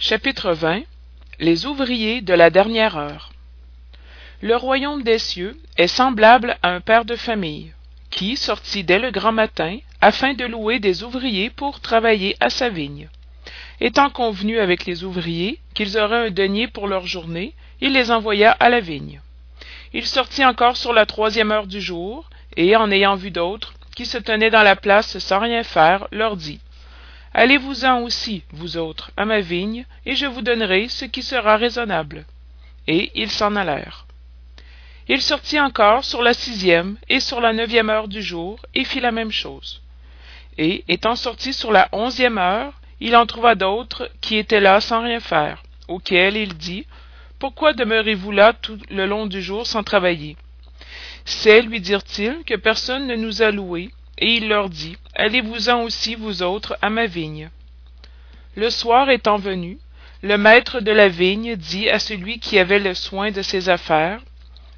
chapitre les ouvriers de la dernière heure. Le royaume des cieux est semblable à un père de famille qui sortit dès le grand matin afin de louer des ouvriers pour travailler à sa vigne. Étant convenu avec les ouvriers qu'ils auraient un denier pour leur journée il les envoya à la vigne. Il sortit encore sur la troisième heure du jour et en ayant vu d'autres qui se tenaient dans la place sans rien faire leur dit allez-vous-en aussi vous autres à ma vigne et je vous donnerai ce qui sera raisonnable. Et ils s'en allèrent. Il sortit encore sur la sixième et sur la neuvième heure du jour et fit la même chose. Et étant sorti sur la onzième heure il en trouva d'autres qui étaient là sans rien faire auxquels il dit pourquoi demeurez-vous là tout le long du jour sans travailler? C'est lui dirent-ils que personne ne nous a loués et il leur dit allez-vous-en aussi vous autres à ma vigne le soir étant venu le maître de la vigne dit à celui qui avait le soin de ses affaires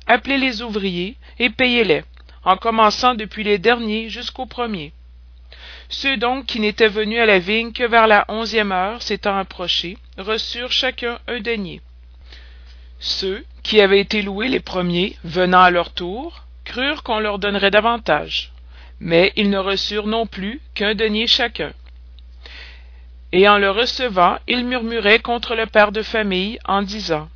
appelez les ouvriers et payez-les en commençant depuis les derniers jusqu'aux premiers ceux donc qui n'étaient venus à la vigne que vers la onzième heure s'étant approchés reçurent chacun un denier. Ceux qui avaient été loués les premiers venant à leur tour crurent qu'on leur donnerait davantage mais ils ne reçurent non plus qu'un denier chacun. Et en le recevant ils murmuraient contre le père de famille en disant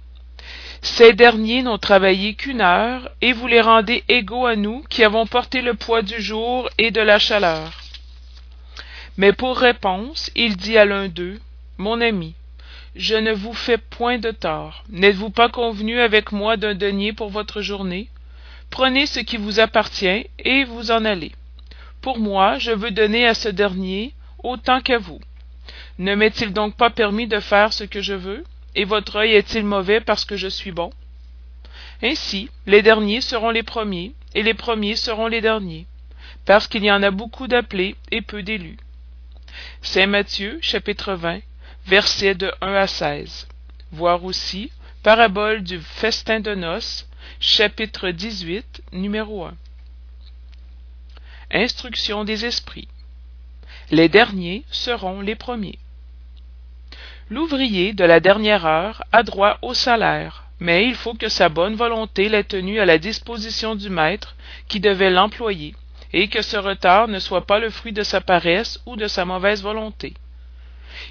ces derniers n'ont travaillé qu'une heure et vous les rendez égaux à nous qui avons porté le poids du jour et de la chaleur mais pour réponse il dit à l'un d'eux mon ami je ne vous fais point de tort. N'êtes-vous pas convenu avec moi d'un denier pour votre journée? Prenez ce qui vous appartient et vous en allez pour moi je veux donner à ce dernier autant qu'à vous. Ne m'est-il donc pas permis de faire ce que je veux? Et votre œil est-il mauvais parce que je suis bon? Ainsi les derniers seront les premiers et les premiers seront les derniers parce qu'il y en a beaucoup d'appelés et peu d'élus. Saint matthieu chapitre versets de à voir aussi parabole du festin de noces chapitre numéro instruction des esprits. Les derniers seront les premiers. L'ouvrier de la dernière heure a droit au salaire mais il faut que sa bonne volonté l'ait tenu à la disposition du maître qui devait l'employer et que ce retard ne soit pas le fruit de sa paresse ou de sa mauvaise volonté.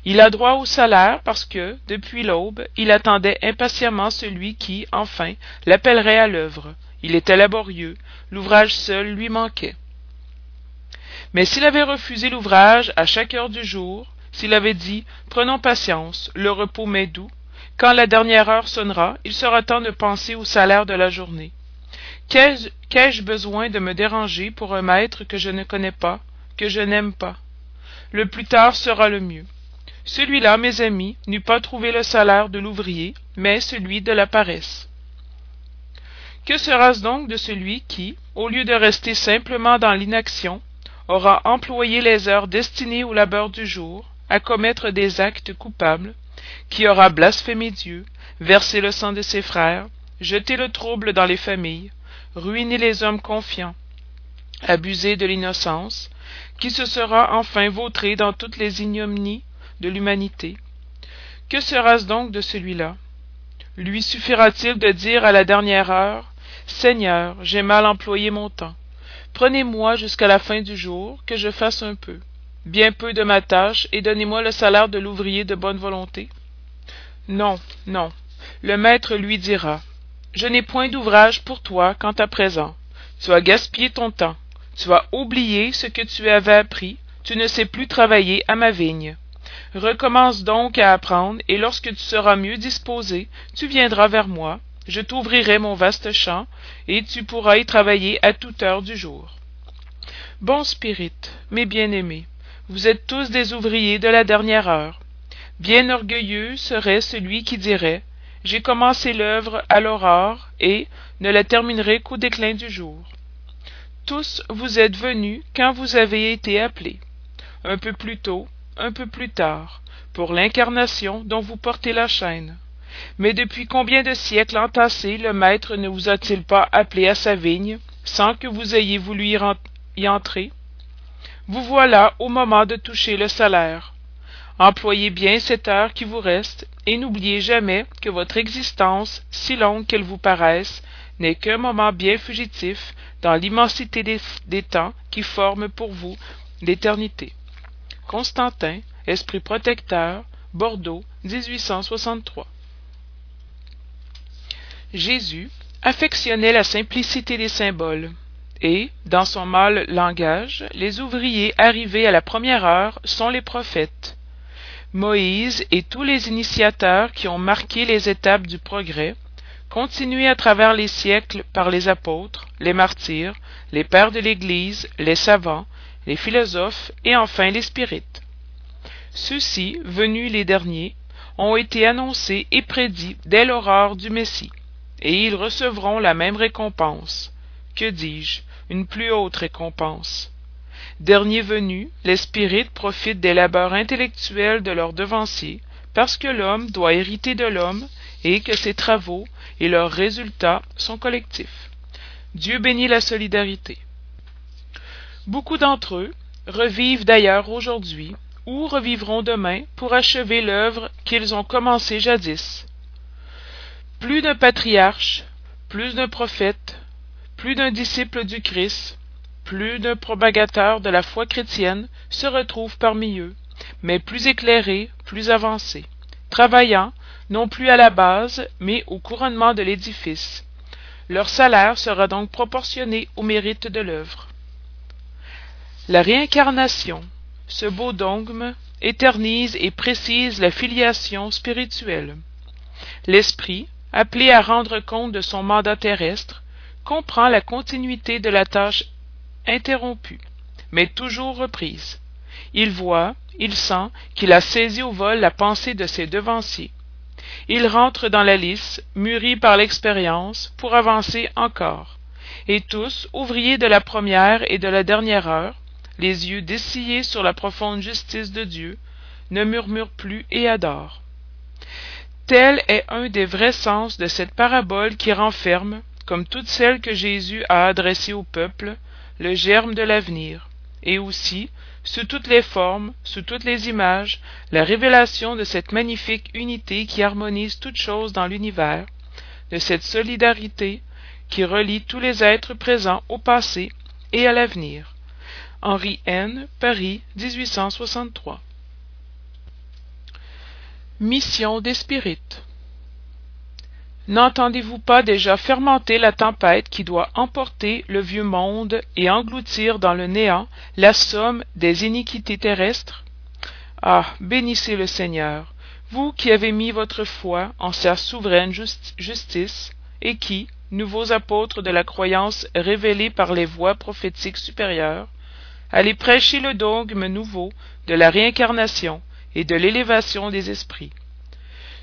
Il a droit au salaire parce que depuis l'aube il attendait impatiemment celui qui enfin l'appellerait à l'œuvre. Il était laborieux l'ouvrage seul lui manquait mais s'il avait refusé l'ouvrage à chaque heure du jour s'il avait dit prenons patience le repos m'est doux quand la dernière heure sonnera il sera temps de penser au salaire de la journée. Qu'ai-je besoin de me déranger pour un maître que je ne connais pas que je n'aime pas? Le plus tard sera le mieux. Celui-là mes amis n'eût pas trouvé le salaire de l'ouvrier mais celui de la paresse. Que sera-ce donc de celui qui au lieu de rester simplement dans l'inaction aura employé les heures destinées au labeur du jour à commettre des actes coupables qui aura blasphémé dieu versé le sang de ses frères jeté le trouble dans les familles ruiné les hommes confiants abusé de l'innocence qui se sera enfin vautré dans toutes les ignominies de l'humanité. Que sera-ce donc de celui-là? Lui suffira-t-il de dire à la dernière heure seigneur j'ai mal employé mon temps prenez-moi jusqu'à la fin du jour que je fasse un peu. Bien peu de ma tâche et donnez-moi le salaire de l'ouvrier de bonne volonté. Non non. Le maître lui dira je n'ai point d'ouvrage pour toi quant à présent. Tu as gaspillé ton temps. Tu as oublié ce que tu avais appris. Tu ne sais plus travailler à ma vigne. Recommence donc à apprendre et lorsque tu seras mieux disposé tu viendras vers moi je t'ouvrirai mon vaste champ et tu pourras y travailler à toute heure du jour. Bon spirit mes bien-aimés vous êtes tous des ouvriers de la dernière heure. Bien orgueilleux serait celui qui dirait j'ai commencé l'œuvre à l'aurore et ne la terminerai qu'au déclin du jour tous vous êtes venus quand vous avez été appelés un peu plus tôt un peu plus tard pour l'incarnation dont vous portez la chaîne mais depuis combien de siècles entassés le maître ne vous a-t-il pas appelé à sa vigne sans que vous ayez voulu y, entrer? Vous voilà au moment de toucher le salaire. Employez bien cette heure qui vous reste et n'oubliez jamais que votre existence si longue qu'elle vous paraisse n'est qu'un moment bien fugitif dans l'immensité des, temps qui forment pour vous l'éternité. Constantin esprit protecteur bordeaux jésus affectionnait la simplicité des symboles. Et dans son mâle langage les ouvriers arrivés à la première heure sont les prophètes. Moïse et tous les initiateurs qui ont marqué les étapes du progrès continués à travers les siècles par les apôtres les martyrs les pères de l'église les savants les philosophes et enfin les spirites. Ceux-ci venus les derniers ont été annoncés et prédits dès l'aurore du messie et ils recevront la même récompense. Que dis-je? Une plus haute récompense. Derniers venus les spirites profitent des labeurs intellectuels de leurs devanciers parce que l'homme doit hériter de l'homme et que ses travaux et leurs résultats sont collectifs. Dieu bénit la solidarité. Beaucoup d'entre eux revivent d'ailleurs aujourd'hui ou revivront demain pour achever l'œuvre qu'ils ont commencée jadis plus d'un patriarche plus d'un prophète plus d'un disciple du christ plus d'un propagateur de la foi chrétienne se retrouve parmi eux mais plus éclairé plus avancé travaillant non plus à la base mais au couronnement de l'édifice. Leur salaire sera donc proportionné au mérite de l'œuvre. La réincarnation ce beau dogme éternise et précise la filiation spirituelle. L'esprit appelé à rendre compte de son mandat terrestre comprend la continuité de la tâche interrompue mais toujours reprise. Il voit il sent qu'il a saisi au vol la pensée de ses devanciers. Il rentre dans la lice mûri par l'expérience pour avancer encore. Et tous ouvriers de la première et de la dernière heure les yeux dessillés sur la profonde justice de dieu ne murmurent plus et adorent tel est un des vrais sens de cette parabole qui renferme comme toutes celles que jésus a adressées au peuple le germe de l'avenir. Et aussi sous toutes les formes sous toutes les images la révélation de cette magnifique unité qui harmonise toutes choses dans l'univers de cette solidarité qui relie tous les êtres présents au passé et à l'avenir. Henri n. Paris mission des spirites. N'entendez-vous pas déjà fermenter la tempête qui doit emporter le vieux monde et engloutir dans le néant la somme des iniquités terrestres? Ah bénissez le seigneur vous qui avez mis votre foi en sa souveraine justice et qui nouveaux apôtres de la croyance révélée par les voix prophétiques supérieures allez prêcher le dogme nouveau de la réincarnation et de l'élévation des esprits.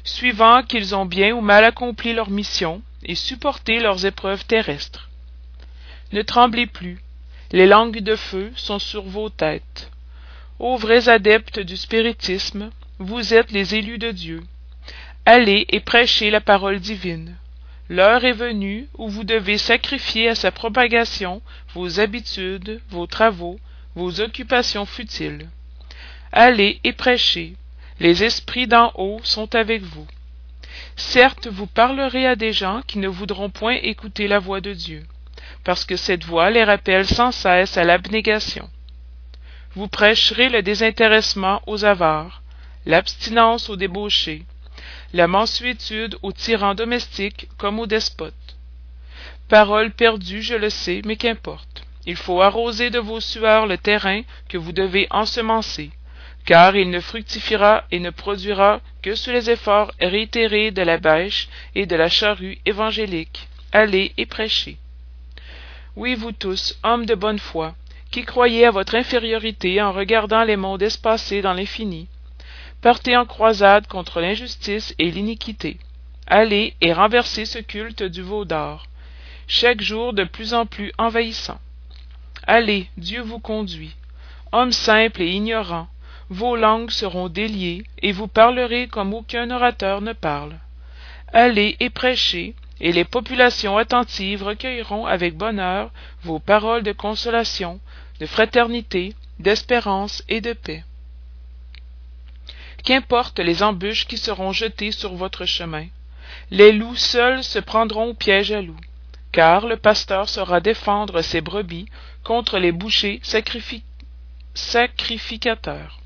Suivant qu'ils ont bien ou mal accompli leur mission et supporté leurs épreuves terrestres. Ne tremblez plus les langues de feu sont sur vos têtes. Ô vrais adeptes du spiritisme vous êtes les élus de dieu. Allez et prêchez la parole divine. L'heure est venue où vous devez sacrifier à sa propagation vos habitudes vos travaux vos occupations futiles allez et prêchez. Les esprits d'en haut sont avec vous. Certes vous parlerez à des gens qui ne voudront point écouter la voix de dieu parce que cette voix les rappelle sans cesse à l'abnégation. Vous prêcherez le désintéressement aux avares l'abstinence aux débauchés la mansuétude aux tyrans domestiques comme aux despotes. Parole perdue je le sais mais qu'importe. Il faut arroser de vos sueurs le terrain que vous devez ensemencer car il ne fructifiera et ne produira que sous les efforts réitérés de la bêche et de la charrue évangélique. Allez et prêchez. Oui vous tous hommes de bonne foi qui croyez à votre infériorité en regardant les mondes espacés dans l'infini partez en croisade contre l'injustice et l'iniquité. Allez et renversez ce culte du veau d'or chaque jour de plus en plus envahissant. Allez dieu vous conduit hommes simples et ignorants vos langues seront déliées et vous parlerez comme aucun orateur ne parle. Allez et prêchez et les populations attentives recueilleront avec bonheur vos paroles de consolation de fraternité d'espérance et de paix. Qu'importe les embûches qui seront jetées sur votre chemin les loups seuls se prendront au piège à loups car le pasteur saura défendre ses brebis contre les bouchers sacrificateurs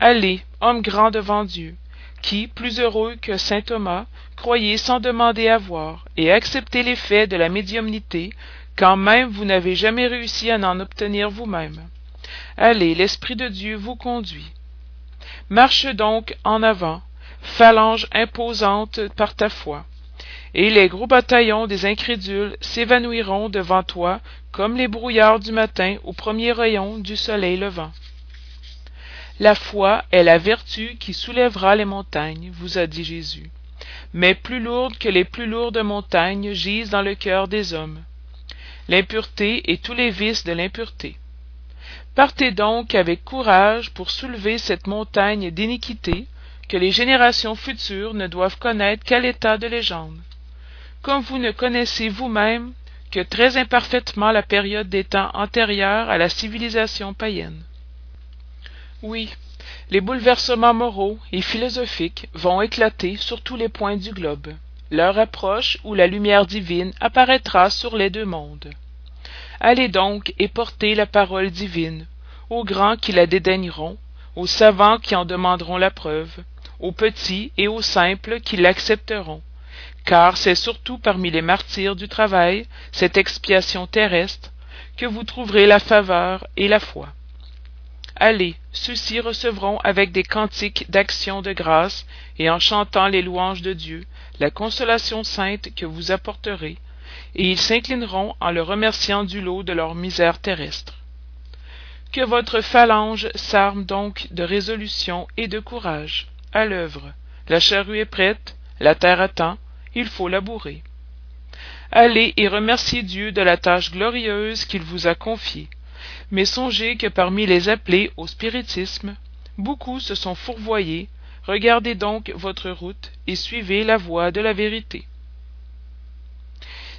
allez homme grand devant dieu qui plus heureux que saint thomas croyez sans demander à voir et acceptez les faits de la médiumnité quand même vous n'avez jamais réussi à en obtenir vous-même. Allez l'esprit de dieu vous conduit. Marche donc en avant phalange imposante par ta foi et les gros bataillons des incrédules s'évanouiront devant toi comme les brouillards du matin au premier rayon du soleil levant la foi est la vertu qui soulèvera les montagnes vous a dit jésus. Mais plus lourde que les plus lourdes montagnes gisent dans le cœur des hommes. L'impureté et tous les vices de l'impureté. Partez donc avec courage pour soulever cette montagne d'iniquité que les générations futures ne doivent connaître qu'à l'état de légende. Comme vous ne connaissez vous-même que très imparfaitement la période des temps antérieurs à la civilisation païenne oui les bouleversements moraux et philosophiques vont éclater sur tous les points du globe. L'heure approche où la lumière divine apparaîtra sur les deux mondes. Allez donc et portez la parole divine aux grands qui la dédaigneront aux savants qui en demanderont la preuve aux petits et aux simples qui l'accepteront. Car c'est surtout parmi les martyrs du travail cette expiation terrestre que vous trouverez la faveur et la foi allez ceux-ci recevront avec des cantiques d'action de grâce et en chantant les louanges de dieu la consolation sainte que vous apporterez. Et ils s'inclineront en le remerciant du lot de leur misère terrestre. Que votre phalange s'arme donc de résolution et de courage. À l'œuvre. La charrue est prête la terre attend il faut labourer. Allez et remerciez dieu de la tâche glorieuse qu'il vous a confiée mais songez que parmi les appelés au spiritisme beaucoup se sont fourvoyés. Regardez donc votre route et suivez la voie de la vérité.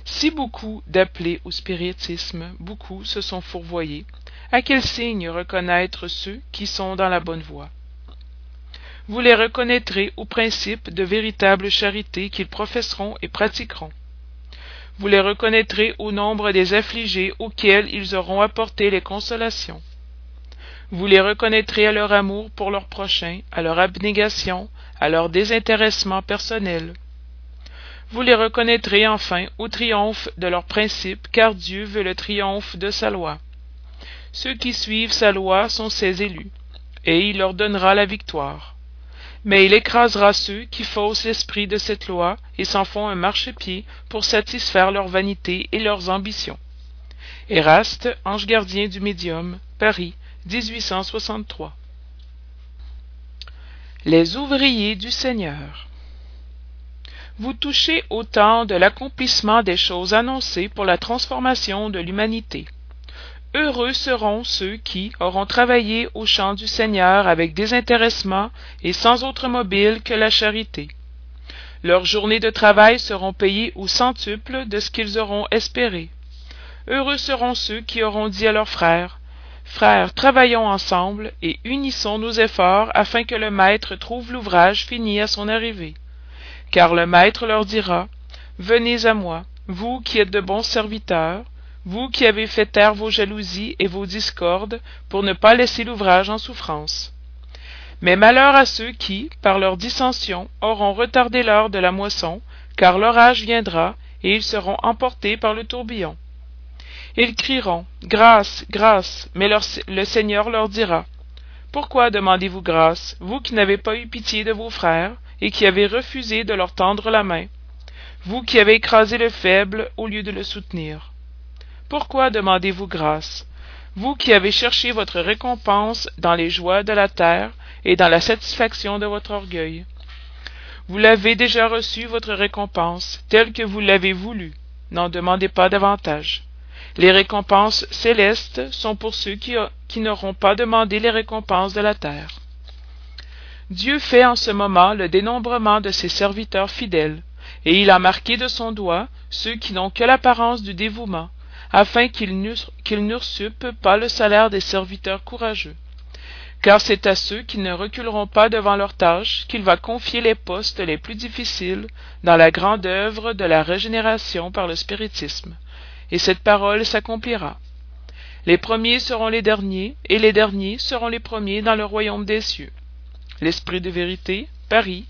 Si beaucoup d'appelés au spiritisme beaucoup se sont fourvoyés à quel signe reconnaître ceux qui sont dans la bonne voie? Vous les reconnaîtrez au principe de véritable charité qu'ils professeront et pratiqueront vous les reconnaîtrez au nombre des affligés auxquels ils auront apporté les consolations. Vous les reconnaîtrez à leur amour pour leur prochain à leur abnégation à leur désintéressement personnel. Vous les reconnaîtrez enfin au triomphe de leurs principes car dieu veut le triomphe de sa loi. Ceux qui suivent sa loi sont ses élus et il leur donnera la victoire mais il écrasera ceux qui faussent l'esprit de cette loi et s'en font un marchepied pour satisfaire leur vanité et leurs ambitions Eraste, ange gardien du médium, Paris, 1863. Les ouvriers du Seigneur. Vous touchez au temps de l'accomplissement des choses annoncées pour la transformation de l'humanité. Heureux seront ceux qui auront travaillé au champ du Seigneur avec désintéressement et sans autre mobile que la charité. Leurs journées de travail seront payées au centuple de ce qu'ils auront espéré. Heureux seront ceux qui auront dit à leurs frères Frères, travaillons ensemble et unissons nos efforts afin que le Maître trouve l'ouvrage fini à son arrivée. Car le Maître leur dira Venez à moi, vous qui êtes de bons serviteurs, vous qui avez fait taire vos jalousies et vos discordes pour ne pas laisser l'ouvrage en souffrance. Mais malheur à ceux qui par leurs dissensions auront retardé l'heure de la moisson car l'orage viendra et ils seront emportés par le tourbillon. Ils crieront grâce grâce mais le seigneur leur dira pourquoi demandez-vous grâce vous qui n'avez pas eu pitié de vos frères et qui avez refusé de leur tendre la main? Vous qui avez écrasé le faible au lieu de le soutenir pourquoi demandez-vous grâce? Vous qui avez cherché votre récompense dans les joies de la terre et dans la satisfaction de votre orgueil. Vous l'avez déjà reçu votre récompense telle que vous l'avez voulu. N'en demandez pas davantage. Les récompenses célestes sont pour ceux qui, qui n'auront pas demandé les récompenses de la terre. Dieu fait en ce moment le dénombrement de ses serviteurs fidèles et il a marqué de son doigt ceux qui n'ont que l'apparence du dévouement afin qu'ils n'usurpent pas le salaire des serviteurs courageux. Car c'est à ceux qui ne reculeront pas devant leur tâche qu'il va confier les postes les plus difficiles dans la grande œuvre de la régénération par le spiritisme. Et cette parole s'accomplira. Les premiers seront les derniers et les derniers seront les premiers dans le royaume des cieux. L'esprit de vérité paris